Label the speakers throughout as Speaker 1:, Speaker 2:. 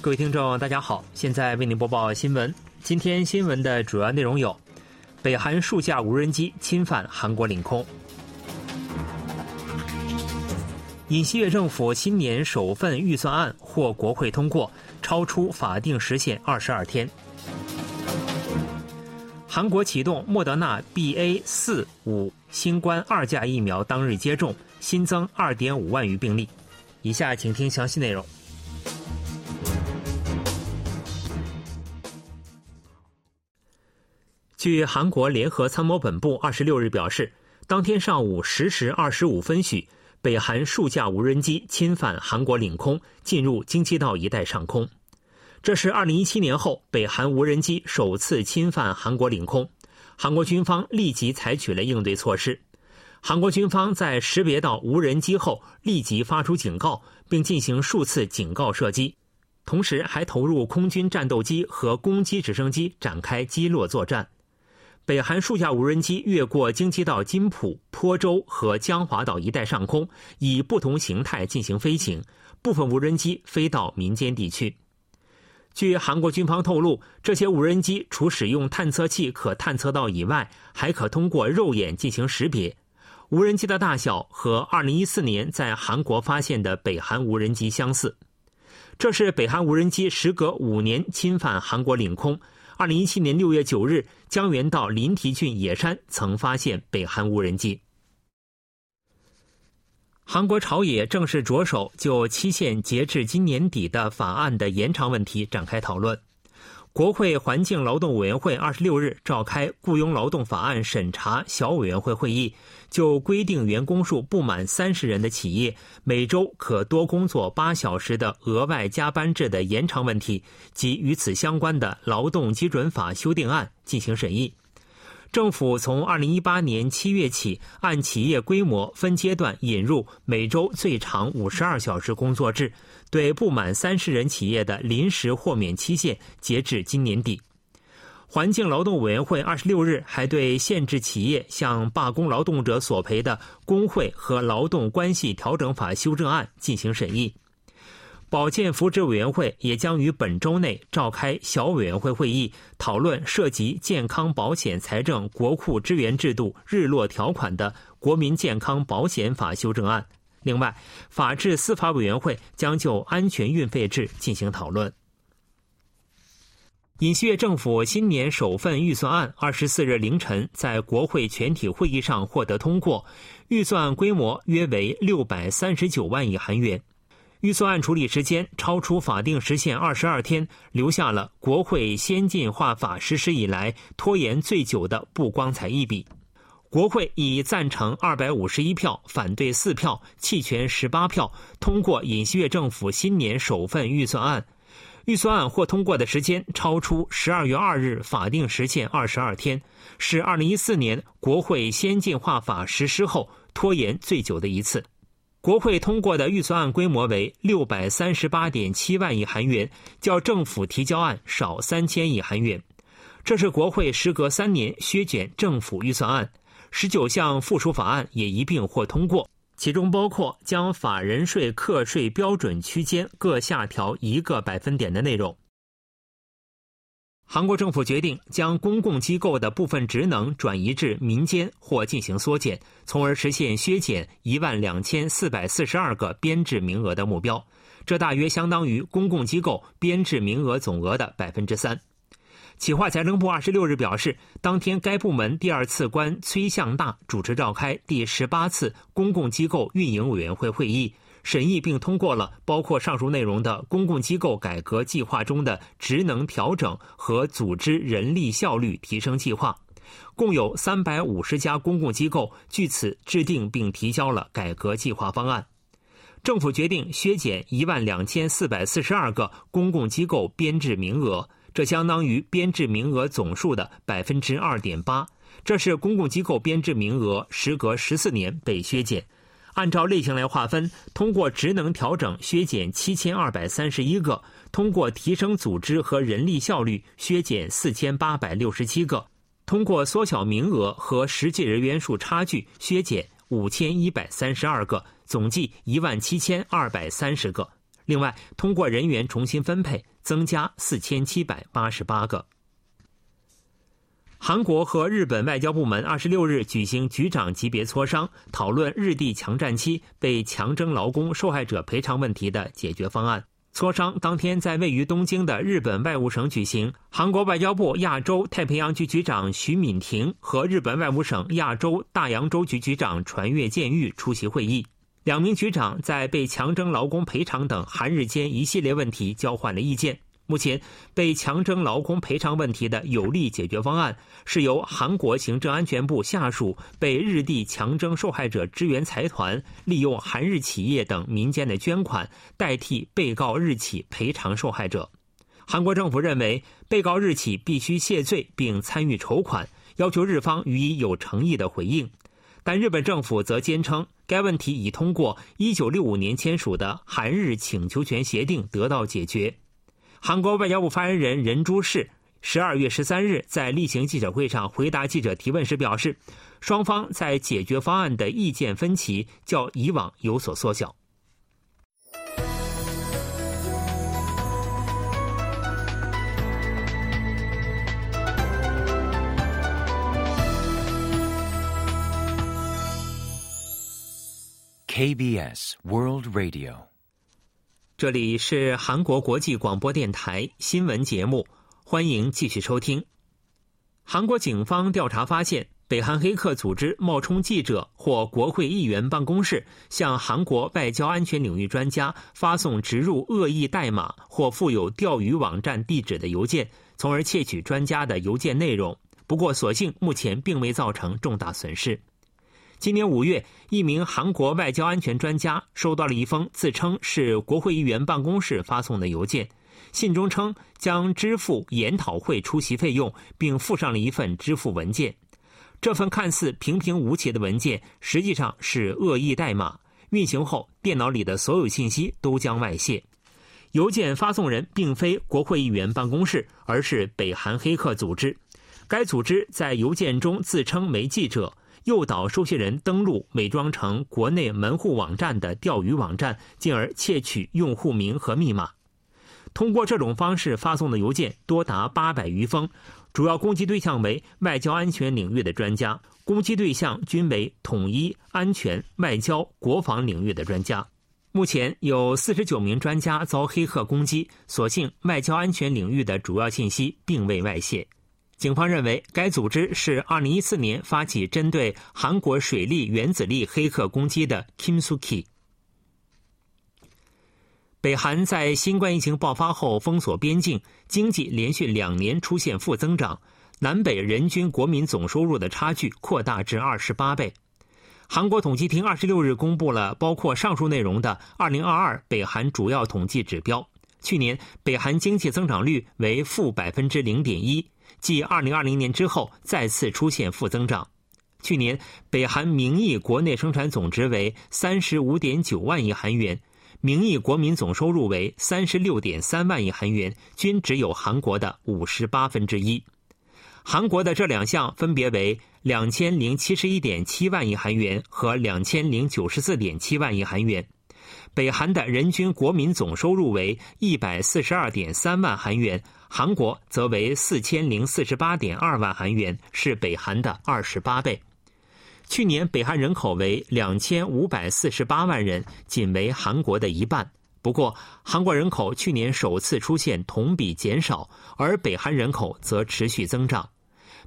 Speaker 1: 各位听众，大家好，现在为您播报新闻。今天新闻的主要内容有：北韩数架无人机侵犯韩国领空；尹锡悦政府新年首份预算案获国会通过，超出法定时限二十二天；韩国启动莫德纳 BA 四五新冠二价疫苗当日接种，新增二点五万余病例。以下请听详细内容。据韩国联合参谋本部二十六日表示，当天上午十时二十五分许，北韩数架无人机侵犯韩国领空，进入京畿道一带上空。这是二零一七年后北韩无人机首次侵犯韩国领空，韩国军方立即采取了应对措施。韩国军方在识别到无人机后，立即发出警告，并进行数次警告射击，同时还投入空军战斗机和攻击直升机展开击落作战。北韩数架无人机越过京畿道金浦、坡州和江华岛一带上空，以不同形态进行飞行。部分无人机飞到民间地区。据韩国军方透露，这些无人机除使用探测器可探测到以外，还可通过肉眼进行识别。无人机的大小和2014年在韩国发现的北韩无人机相似。这是北韩无人机时隔五年侵犯韩国领空。二零一七年六月九日，江原道临提郡野山曾发现北韩无人机。韩国朝野正式着手就期限截至今年底的法案的延长问题展开讨论。国会环境劳动委员会二十六日召开雇佣劳动法案审查小委员会会议，就规定员工数不满三十人的企业每周可多工作八小时的额外加班制的延长问题及与此相关的劳动基准法修订案进行审议。政府从二零一八年七月起，按企业规模分阶段引入每周最长五十二小时工作制。对不满三十人企业的临时豁免期限截至今年底。环境劳动委员会二十六日还对限制企业向罢工劳动者索赔的工会和劳动关系调整法修正案进行审议。保健福祉委员会也将于本周内召开小委员会会议，讨论涉及健康保险财政国库支援制度日落条款的国民健康保险法修正案。另外，法制司法委员会将就安全运费制进行讨论。尹锡悦政府新年首份预算案二十四日凌晨在国会全体会议上获得通过，预算规模约为六百三十九万亿韩元。预算案处理时间超出法定时限二十二天，留下了国会先进化法实施以来拖延最久的不光彩一笔。国会以赞成二百五十一票、反对四票、弃权十八票通过尹锡悦政府新年首份预算案。预算案获通过的时间超出十二月二日法定时限二十二天，是二零一四年国会先进化法实施后拖延最久的一次。国会通过的预算案规模为六百三十八点七万亿韩元，较政府提交案少三千亿韩元。这是国会时隔三年削减政府预算案。十九项附属法案也一并获通过，其中包括将法人税课税标准区间各下调一个百分点的内容。韩国政府决定将公共机构的部分职能转移至民间或进行缩减，从而实现削减一万两千四百四十二个编制名额的目标，这大约相当于公共机构编制名额总额的百分之三。企划财政部二十六日表示，当天该部门第二次官崔向大主持召开第十八次公共机构运营委员会会议，审议并通过了包括上述内容的公共机构改革计划中的职能调整和组织人力效率提升计划。共有三百五十家公共机构据此制定并提交了改革计划方案。政府决定削减一万两千四百四十二个公共机构编制名额。这相当于编制名额总数的百分之二点八，这是公共机构编制名额时隔十四年被削减。按照类型来划分，通过职能调整削减七千二百三十一个，通过提升组织和人力效率削减四千八百六十七个，通过缩小名额和实际人员数差距削减五千一百三十二个，总计一万七千二百三十个。另外，通过人员重新分配，增加四千七百八十八个。韩国和日本外交部门二十六日举行局长级别磋商，讨论日帝强占期被强征劳工受害者赔偿问题的解决方案。磋商当天在位于东京的日本外务省举行，韩国外交部亚洲太平洋局局长徐敏婷和日本外务省亚洲大洋洲局局长传越健裕出席会议。两名局长在被强征劳工赔偿等韩日间一系列问题交换了意见。目前，被强征劳工赔偿问题的有力解决方案是由韩国行政安全部下属被日地强征受害者支援财团利用韩日企业等民间的捐款代替被告日企赔偿受害者。韩国政府认为，被告日企必须谢罪并参与筹款，要求日方予以有诚意的回应。但日本政府则坚称，该问题已通过1965年签署的韩日请求权协定得到解决。韩国外交部发言人任珠世十二月十三日在例行记者会上回答记者提问时表示，双方在解决方案的意见分歧较以往有所缩小。
Speaker 2: KBS World Radio。
Speaker 1: 这里是韩国国际广播电台新闻节目，欢迎继续收听。韩国警方调查发现，北韩黑客组织冒充记者或国会议员办公室，向韩国外交安全领域专家发送植入恶意代码或附有钓鱼网站地址的邮件，从而窃取专家的邮件内容。不过，所幸目前并未造成重大损失。今年五月，一名韩国外交安全专家收到了一封自称是国会议员办公室发送的邮件，信中称将支付研讨会出席费用，并附上了一份支付文件。这份看似平平无奇的文件，实际上是恶意代码，运行后电脑里的所有信息都将外泄。邮件发送人并非国会议员办公室，而是北韩黑客组织。该组织在邮件中自称为记者。诱导收信人登录伪装成国内门户网站的钓鱼网站，进而窃取用户名和密码。通过这种方式发送的邮件多达八百余封，主要攻击对象为外交安全领域的专家，攻击对象均为统一、安全、外交、国防领域的专家。目前有四十九名专家遭黑客攻击，所幸外交安全领域的主要信息并未外泄。警方认为，该组织是2014年发起针对韩国水利原子力黑客攻击的 Kim Soo-ki。北韩在新冠疫情爆发后封锁边境，经济连续两年出现负增长，南北人均国民总收入的差距扩大至二十八倍。韩国统计厅二十六日公布了包括上述内容的2022北韩主要统计指标，去年北韩经济增长率为负百分之零点一。继2020年之后，再次出现负增长。去年，北韩名义国内生产总值为35.9万亿韩元，名义国民总收入为36.3万亿韩元，均只有韩国的五十八分之一。韩国的这两项分别为2071.7万亿韩元和2094.7万亿韩元。北韩的人均国民总收入为142.3万韩元。韩国则为四千零四十八点二万韩元，是北韩的二十八倍。去年北韩人口为两千五百四十八万人，仅为韩国的一半。不过，韩国人口去年首次出现同比减少，而北韩人口则持续增长。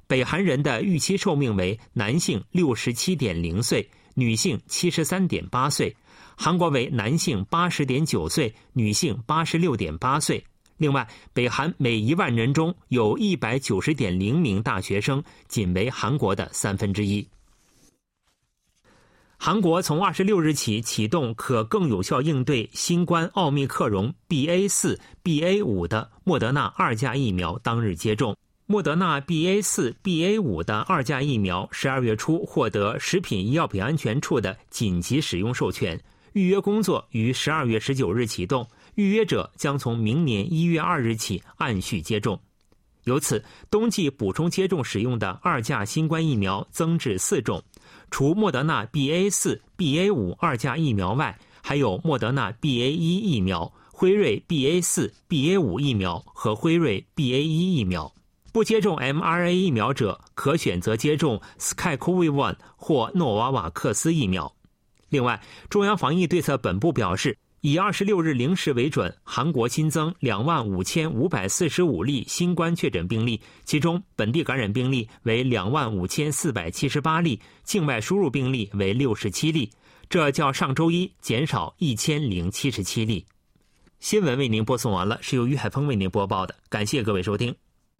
Speaker 1: 北韩人的预期寿命为男性六十七点零岁，女性七十三点八岁；韩国为男性八十点九岁，女性八十六点八岁。另外，北韩每一万人中有一百九十点零名大学生，仅为韩国的三分之一。韩国从二十六日起启动可更有效应对新冠奥密克戎 BA 四、BA 五的莫德纳二价疫苗当日接种。莫德纳 BA 四、BA 五的二价疫苗十二月初获得食品医药品安全处的紧急使用授权，预约工作于十二月十九日启动。预约者将从明年一月二日起按序接种，由此冬季补充接种使用的二价新冠疫苗增至四种，除莫德纳 BA 四、BA 五二价疫苗外，还有莫德纳 BA 一疫苗、辉瑞 BA 四、BA 五疫苗和辉瑞 BA 一疫苗。不接种 mRNA 疫苗者可选择接种 SkyCoV-1 或诺瓦瓦克斯疫苗。另外，中央防疫对策本部表示，以二十六日零时为准，韩国新增两万五千五百四十五例新冠确诊病例，其中本地感染病例为两万五千四百七十八例，境外输入病例为六十七例，这较上周一减少一千零七十七例。新闻为您播送完了，是由于海峰为您播报的，感谢各位收听。